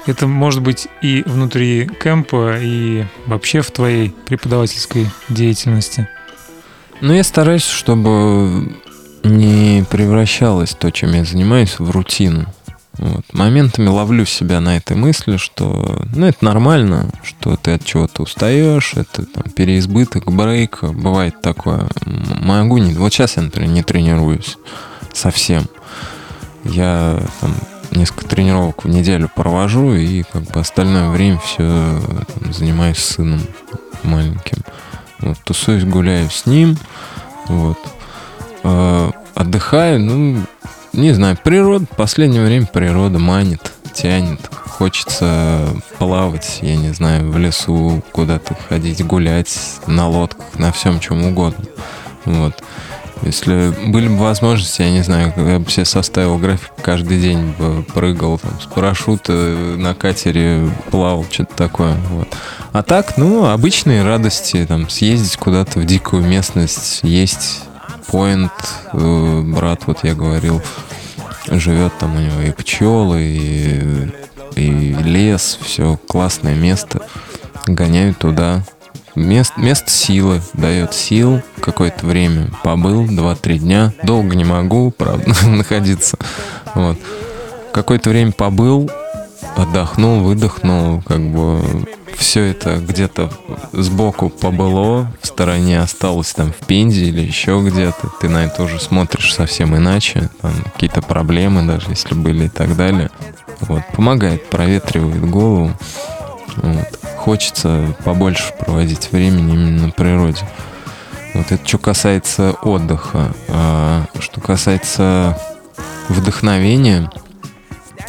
Это может быть и внутри кемпа, и вообще в твоей преподавательской деятельности. Ну, я стараюсь, чтобы не превращалось то, чем я занимаюсь, в рутину. Вот. Моментами ловлю себя на этой мысли, что ну, это нормально, что ты от чего-то устаешь, это там, переизбыток, брейк, бывает такое. Могу не... Вот сейчас я, например, не тренируюсь совсем. Я там несколько тренировок в неделю провожу и как бы остальное время все там, занимаюсь сыном маленьким. Вот, тусуюсь, гуляю с ним. Вот. Э, отдыхаю, ну, не знаю, природа, последнее время природа манит, тянет. Хочется плавать, я не знаю, в лесу, куда-то ходить, гулять, на лодках, на всем чем угодно. Вот. Если были бы возможности, я не знаю, я бы себе составил график, каждый день бы прыгал там, с парашюта на катере, плавал, что-то такое. Вот. А так, ну, обычные радости, там, съездить куда-то в дикую местность, есть Point, э, брат, вот я говорил, живет там у него и пчелы, и, и лес, все классное место. Гоняю туда. Мест, место силы, дает сил какое-то время. Побыл 2-3 дня. Долго не могу, правда, находиться. Вот. Какое-то время побыл, отдохнул, выдохнул, как бы все это где-то сбоку побыло, в стороне осталось там в Пензе или еще где-то, ты на это уже смотришь совсем иначе, там какие-то проблемы даже, если были и так далее. Вот, помогает, проветривает голову. Вот. Хочется побольше проводить времени именно на природе. Вот это что касается отдыха. А что касается вдохновения,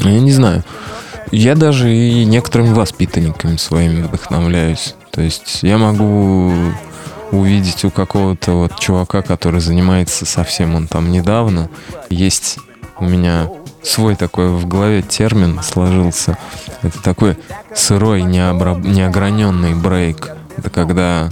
я не знаю. Я даже и некоторыми воспитанниками своими вдохновляюсь. То есть я могу увидеть у какого-то вот чувака, который занимается совсем он там недавно. Есть у меня свой такой в голове термин сложился. Это такой сырой, необраб... неограненный брейк. Это когда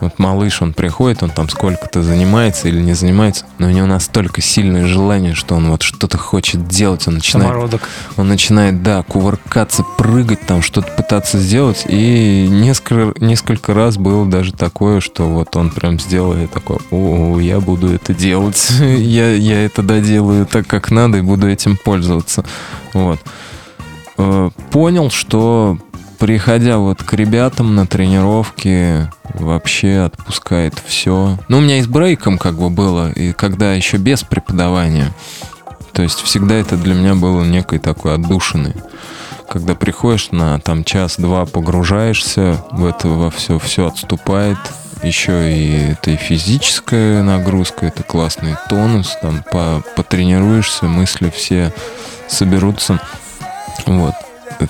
вот малыш, он приходит, он там сколько-то занимается или не занимается, но у него настолько сильное желание, что он вот что-то хочет делать, он начинает... Самородок. Он начинает, да, кувыркаться, прыгать, там что-то пытаться сделать. И несколько, несколько раз было даже такое, что вот он прям сделал, и такой, о, я буду это делать. я, я это доделаю так, как надо, и буду этим пользоваться. Вот. Э, понял, что приходя вот к ребятам на тренировки, вообще отпускает все. Ну, у меня и с брейком как бы было, и когда еще без преподавания. То есть всегда это для меня было некой такой отдушиной. Когда приходишь на там час-два, погружаешься в это во все, все отступает. Еще и это и физическая нагрузка, это классный тонус, там по, потренируешься, мысли все соберутся. Вот.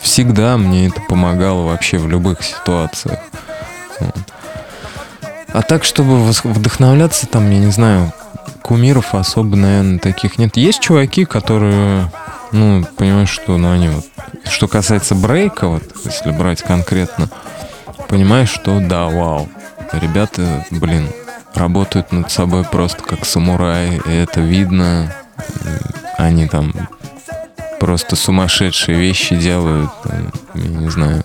Всегда мне это помогало вообще в любых ситуациях. А так, чтобы вдохновляться, там, я не знаю, кумиров особо, наверное, таких нет. Есть чуваки, которые, ну, понимаешь, что, ну, они вот... Что касается брейка, вот, если брать конкретно, понимаешь, что да, вау. Ребята, блин, работают над собой просто как самураи, и это видно. Они там просто сумасшедшие вещи делают, там, я не знаю,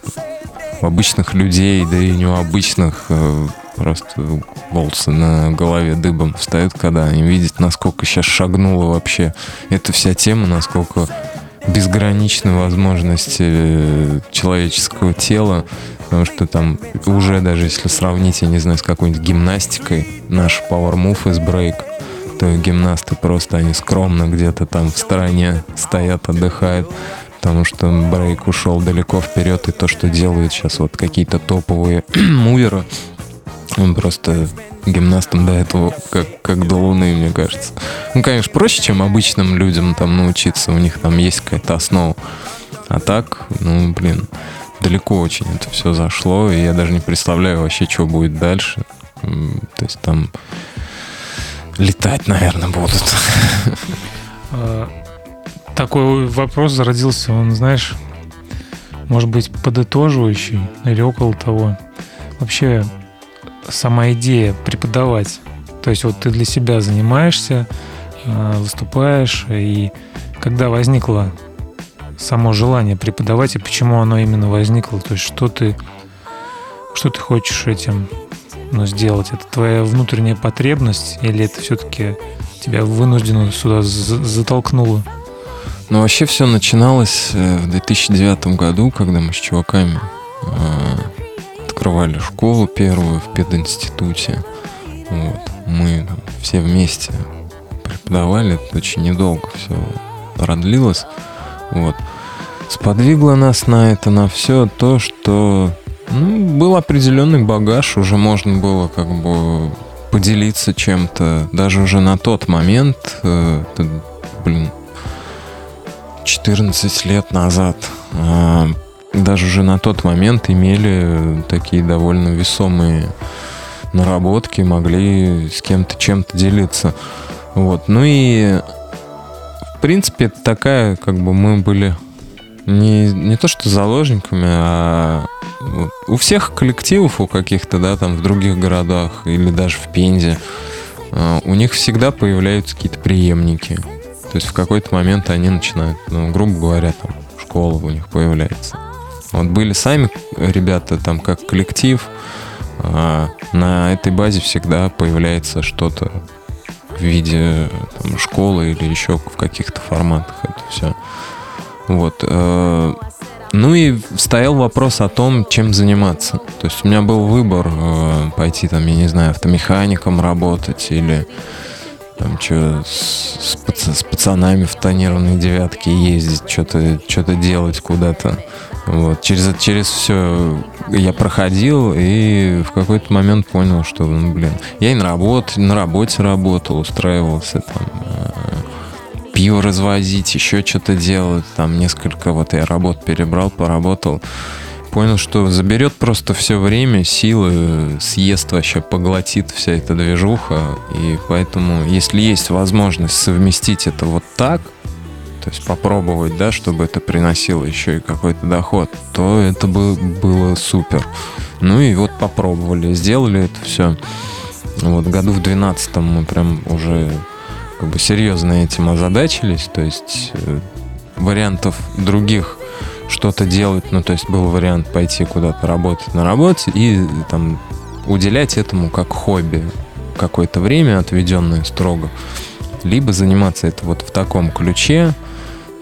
обычных людей, да и не у обычных э, просто волосы на голове дыбом встают, когда они видят, насколько сейчас шагнула вообще эта вся тема, насколько безграничны возможности э, человеческого тела, потому что там уже даже если сравнить, я не знаю, с какой-нибудь гимнастикой, наш Power Move из брейк, что гимнасты просто, они скромно где-то там в стороне стоят, отдыхают, потому что брейк ушел далеко вперед, и то, что делают сейчас вот какие-то топовые муверы, он просто гимнастам до этого как, как до луны, мне кажется. Ну, конечно, проще, чем обычным людям там научиться, у них там есть какая-то основа. А так, ну, блин, далеко очень это все зашло, и я даже не представляю вообще, что будет дальше. То есть там летать, наверное, будут. А, такой вопрос зародился, он, знаешь, может быть, подытоживающий или около того. Вообще, сама идея преподавать. То есть вот ты для себя занимаешься, а, выступаешь, и когда возникло само желание преподавать, и почему оно именно возникло, то есть что ты, что ты хочешь этим ну, сделать? Это твоя внутренняя потребность или это все-таки тебя вынужденно сюда затолкнуло? Ну, вообще все начиналось э, в 2009 году, когда мы с чуваками э, открывали школу первую в пединституте. Вот. Мы все вместе преподавали, это очень недолго все продлилось. Вот. Сподвигло нас на это, на все то, что ну, был определенный багаж, уже можно было как бы поделиться чем-то. Даже уже на тот момент, э, это, блин, 14 лет назад, э, даже уже на тот момент имели такие довольно весомые наработки, могли с кем-то чем-то делиться. Вот. Ну и в принципе это такая, как бы мы были не, не то что заложниками, а у всех коллективов, у каких-то, да, там в других городах или даже в Пензе, а, у них всегда появляются какие-то преемники. То есть в какой-то момент они начинают, ну, грубо говоря, там, школа у них появляется. Вот были сами ребята там как коллектив, а на этой базе всегда появляется что-то в виде там, школы или еще в каких-то форматах это все. Вот. Э, ну и стоял вопрос о том, чем заниматься. То есть у меня был выбор э, пойти там, я не знаю, автомехаником работать или там что с, с пацанами в тонированной девятке ездить, что-то что делать куда-то. Вот. Через, через все я проходил и в какой-то момент понял, что, ну, блин, я и на работе, на работе работал, устраивался там, э, пиво развозить, еще что-то делать, там несколько, вот я работ перебрал, поработал, понял, что заберет просто все время, силы, съест вообще, поглотит вся эта движуха, и поэтому, если есть возможность совместить это вот так, то есть попробовать, да, чтобы это приносило еще и какой-то доход, то это бы было супер. Ну и вот попробовали, сделали это все. Вот году в 12 мы прям уже как бы серьезно этим озадачились, то есть э, вариантов других что-то делать, ну то есть был вариант пойти куда-то работать на работе и там уделять этому как хобби какое-то время, отведенное строго, либо заниматься это вот в таком ключе,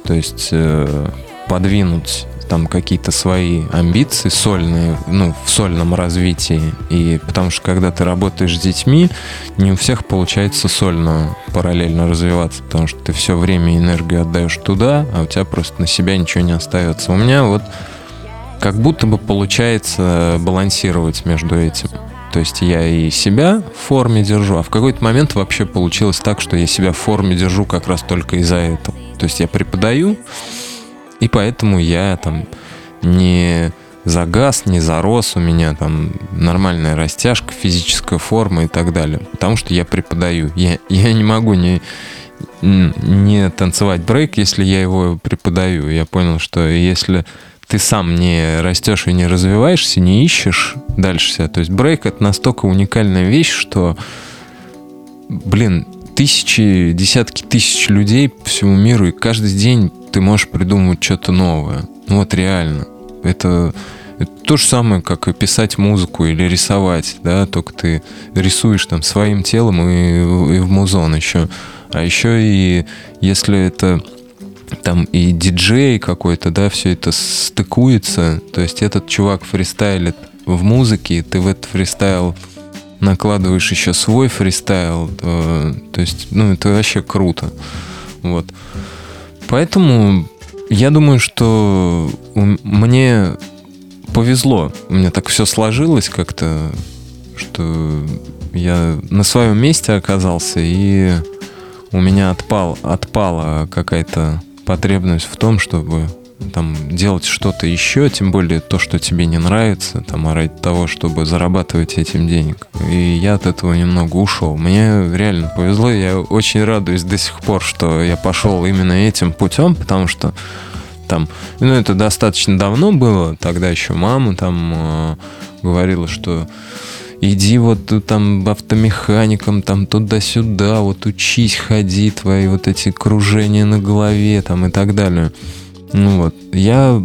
то есть э, подвинуть там какие-то свои амбиции сольные, ну, в сольном развитии. И потому что когда ты работаешь с детьми, не у всех получается сольно параллельно развиваться, потому что ты все время энергию отдаешь туда, а у тебя просто на себя ничего не остается. У меня вот как будто бы получается балансировать между этим. То есть я и себя в форме держу, а в какой-то момент вообще получилось так, что я себя в форме держу как раз только из-за этого. То есть я преподаю, и поэтому я там не загаз, не зарос, у меня там нормальная растяжка, физическая форма и так далее. Потому что я преподаю. Я, я не могу не, не танцевать брейк, если я его преподаю. Я понял, что если ты сам не растешь и не развиваешься, не ищешь дальше себя. То есть брейк это настолько уникальная вещь, что, блин, тысячи, десятки тысяч людей по всему миру, и каждый день ты можешь придумывать что-то новое. Ну вот реально. Это, это то же самое, как и писать музыку или рисовать, да, только ты рисуешь там своим телом и, и в музон еще. А еще и если это там и диджей какой-то, да, все это стыкуется, то есть этот чувак фристайлит в музыке, ты в этот фристайл накладываешь еще свой фристайл, то, то есть, ну, это вообще круто. Вот. Поэтому я думаю, что мне повезло. У меня так все сложилось как-то, что я на своем месте оказался, и у меня отпал, отпала какая-то потребность в том, чтобы там делать что-то еще, тем более то, что тебе не нравится, там, а ради того, чтобы зарабатывать этим денег. И я от этого немного ушел. Мне реально повезло, я очень радуюсь до сих пор, что я пошел именно этим путем, потому что там, ну, это достаточно давно было, тогда еще мама там э, говорила, что иди вот там автомехаником, там туда-сюда, вот учись, ходи, твои вот эти кружения на голове там и так далее. Ну вот, я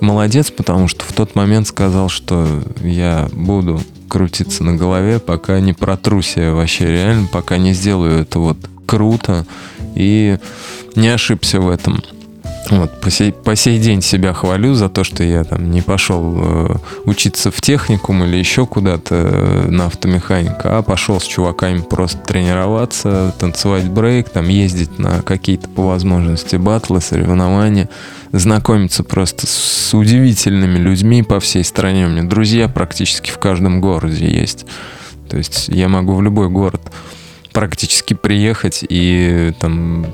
молодец, потому что в тот момент сказал, что я буду крутиться на голове, пока не протрусь я вообще реально, пока не сделаю это вот круто и не ошибся в этом. Вот, по, сей, по сей день себя хвалю за то, что я там не пошел э, учиться в техникум или еще куда-то э, на автомеханика, а пошел с чуваками просто тренироваться, танцевать брейк, там ездить на какие-то по возможности батлы, соревнования, знакомиться просто с удивительными людьми по всей стране. У меня друзья практически в каждом городе есть. То есть я могу в любой город практически приехать и там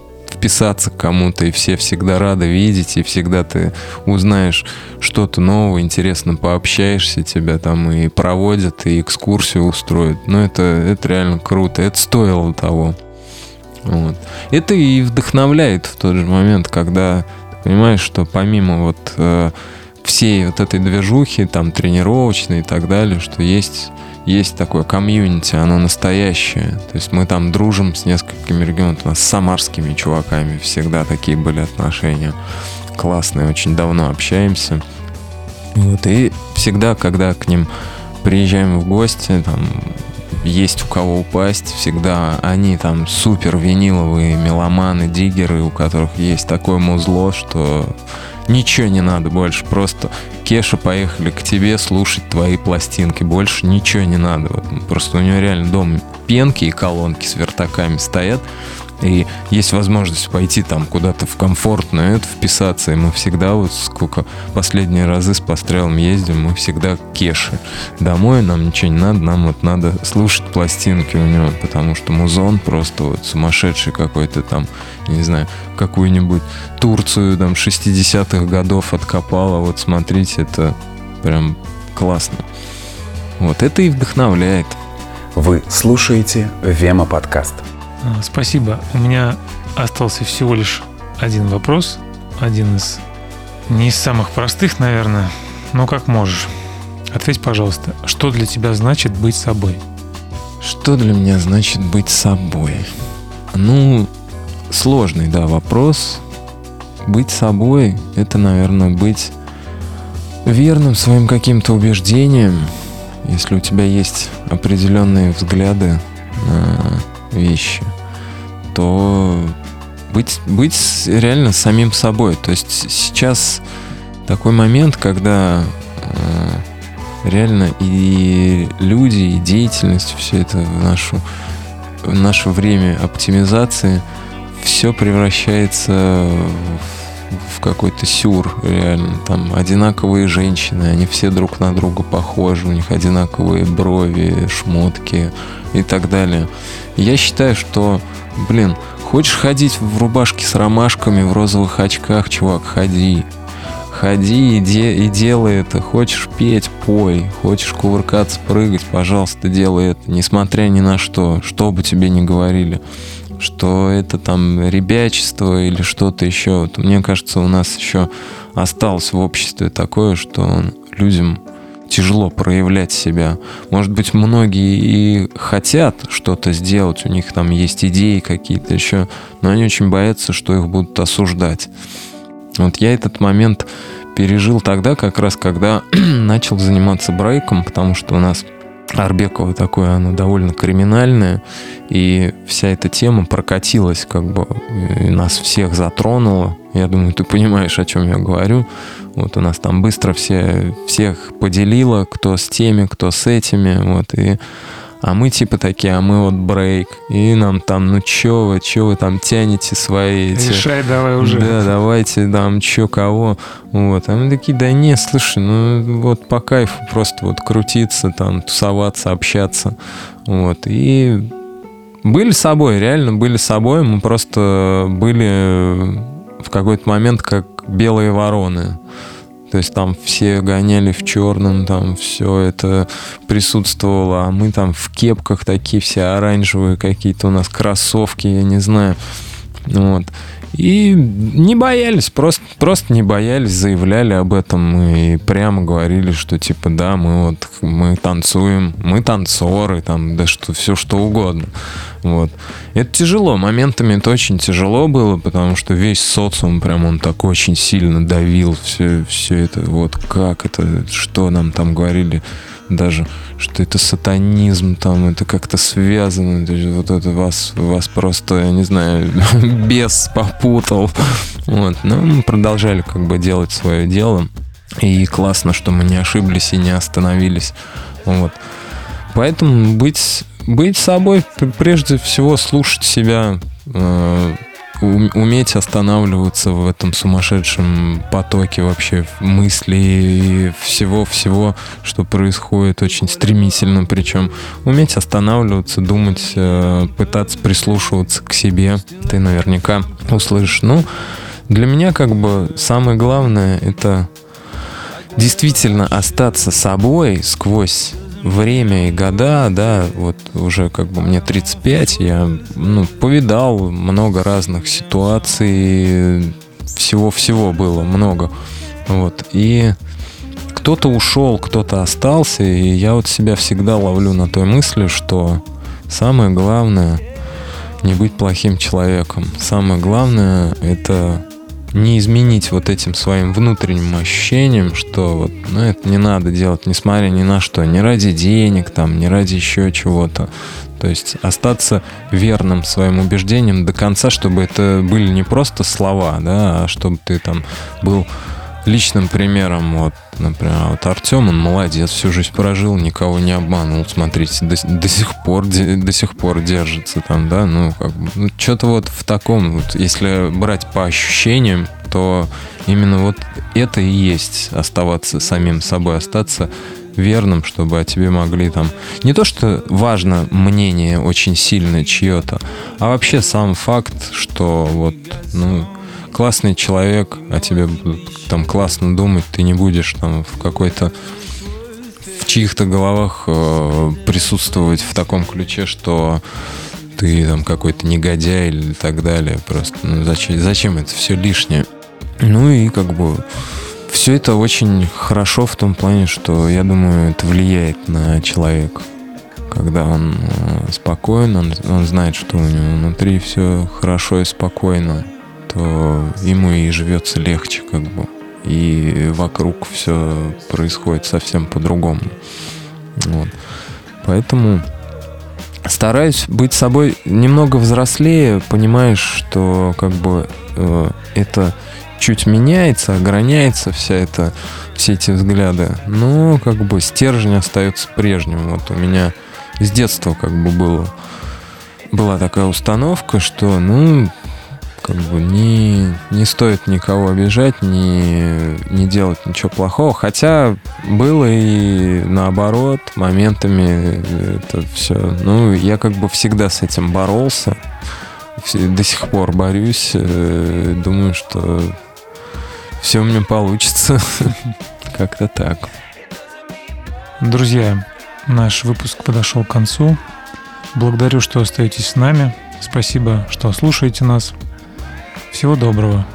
вписаться к кому-то, и все всегда рады видеть, и всегда ты узнаешь что-то новое, интересно пообщаешься, тебя там и проводят, и экскурсию устроят. Ну, это, это реально круто, это стоило того. Вот. Это и вдохновляет в тот же момент, когда ты понимаешь, что помимо вот э, всей вот этой движухи, там тренировочной и так далее, что есть есть такое комьюнити, оно настоящее. То есть мы там дружим с несколькими регионами, у нас с самарскими чуваками всегда такие были отношения. Классные, очень давно общаемся. Вот, и всегда, когда к ним приезжаем в гости, там есть у кого упасть, всегда они там супер виниловые меломаны, диггеры, у которых есть такое музло, что Ничего не надо больше, просто Кеша, поехали к тебе слушать твои пластинки. Больше ничего не надо. Вот, просто у него реально дом пенки и колонки с вертаками стоят. И есть возможность пойти там куда-то в комфортную это вписаться. И мы всегда, вот сколько последние разы с пострелом ездим, мы всегда кеши. Домой нам ничего не надо, нам вот надо слушать пластинки у него, потому что музон просто вот сумасшедший какой-то там, не знаю, какую-нибудь Турцию там 60-х годов откопала. Вот смотрите, это прям классно. Вот это и вдохновляет. Вы слушаете Вема подкаст. А, спасибо. У меня остался всего лишь один вопрос. Один из не из самых простых, наверное, но как можешь. Ответь, пожалуйста, что для тебя значит быть собой? Что для меня значит быть собой? Ну, сложный, да, вопрос. Быть собой — это, наверное, быть верным своим каким-то убеждениям, если у тебя есть определенные взгляды на вещи, то быть, быть реально самим собой. То есть сейчас такой момент, когда э, реально и люди, и деятельность, все это в, нашу, в наше время оптимизации, все превращается в, в какой-то сюр, реально. Там одинаковые женщины, они все друг на друга похожи, у них одинаковые брови, шмотки и так далее. Я считаю, что, блин, хочешь ходить в рубашке с ромашками, в розовых очках, чувак, ходи. Ходи и, де, и делай это. Хочешь петь, пой. Хочешь кувыркаться, прыгать, пожалуйста, делай это. Несмотря ни на что, что бы тебе ни говорили. Что это там ребячество или что-то еще. Вот мне кажется, у нас еще осталось в обществе такое, что людям тяжело проявлять себя. Может быть, многие и хотят что-то сделать, у них там есть идеи какие-то еще, но они очень боятся, что их будут осуждать. Вот я этот момент пережил тогда, как раз когда начал заниматься брейком, потому что у нас Арбекова такое, оно довольно криминальное, и вся эта тема прокатилась, как бы, и нас всех затронула. Я думаю, ты понимаешь, о чем я говорю. Вот у нас там быстро все, всех поделило, кто с теми, кто с этими, вот, и А мы типа такие, а мы вот брейк. И нам там, ну чё вы, чё вы там тянете свои эти... Решай давай уже. Да, давайте там чё, кого. Вот. А мы такие, да не, слушай, ну вот по кайфу просто вот крутиться, там, тусоваться, общаться. Вот. И были собой, реально были собой. Мы просто были в какой-то момент как белые вороны. То есть там все гоняли в черном, там все это присутствовало, а мы там в кепках такие все оранжевые какие-то у нас кроссовки, я не знаю. Вот. И не боялись, просто, просто не боялись, заявляли об этом и прямо говорили, что типа да, мы вот мы танцуем, мы танцоры, там, да что все что угодно. Вот. Это тяжело, моментами это очень тяжело было, потому что весь социум прям он так очень сильно давил все, все это, вот как это, что нам там говорили, даже, что это сатанизм, там, это как-то связано, то есть вот это вас, вас просто, я не знаю, бес попутал. Вот, но мы продолжали как бы делать свое дело, и классно, что мы не ошиблись и не остановились, вот. Поэтому быть, быть собой, прежде всего слушать себя, э, уметь останавливаться в этом сумасшедшем потоке вообще мыслей и всего-всего, что происходит очень стремительно, причем уметь останавливаться, думать, э, пытаться прислушиваться к себе, ты наверняка услышишь. Ну, для меня как бы самое главное это действительно остаться собой сквозь время и года, да, вот уже как бы мне 35, я ну, повидал много разных ситуаций, всего-всего было много. Вот. И кто-то ушел, кто-то остался, и я вот себя всегда ловлю на той мысли, что самое главное не быть плохим человеком. Самое главное это не изменить вот этим своим внутренним ощущением, что вот, ну, это не надо делать, несмотря ни на что, не ради денег, там, не ради еще чего-то. То есть остаться верным своим убеждениям до конца, чтобы это были не просто слова, да, а чтобы ты там был личным примером, вот, например, вот Артем, он молодец, всю жизнь прожил, никого не обманул, смотрите, до, до сих пор, до сих пор держится там, да, ну, как бы, ну, что-то вот в таком, вот, если брать по ощущениям, то именно вот это и есть оставаться самим собой, остаться верным, чтобы о тебе могли там... Не то, что важно мнение очень сильное чье-то, а вообще сам факт, что вот, ну, классный человек, а тебе там классно думать, ты не будешь там в какой-то в чьих-то головах э, присутствовать в таком ключе, что ты там какой-то негодяй или так далее. Просто ну, зачем, зачем это все лишнее? Ну и как бы все это очень хорошо в том плане, что я думаю, это влияет на человека. Когда он э, спокоен, он, он знает, что у него внутри все хорошо и спокойно то ему и живется легче, как бы. И вокруг все происходит совсем по-другому. Вот. Поэтому стараюсь быть собой немного взрослее, понимаешь, что как бы э, это чуть меняется, ограняется вся эта, все эти взгляды, но как бы стержень остается прежним. Вот у меня с детства как бы было была такая установка, что ну как бы не, не стоит никого обижать, не, не делать ничего плохого. Хотя было и наоборот, моментами это все. Ну, я как бы всегда с этим боролся. До сих пор борюсь. Э, думаю, что все у меня получится. Как-то так. Друзья, наш выпуск подошел к концу. Благодарю, что остаетесь с нами. Спасибо, что слушаете нас. Всего доброго.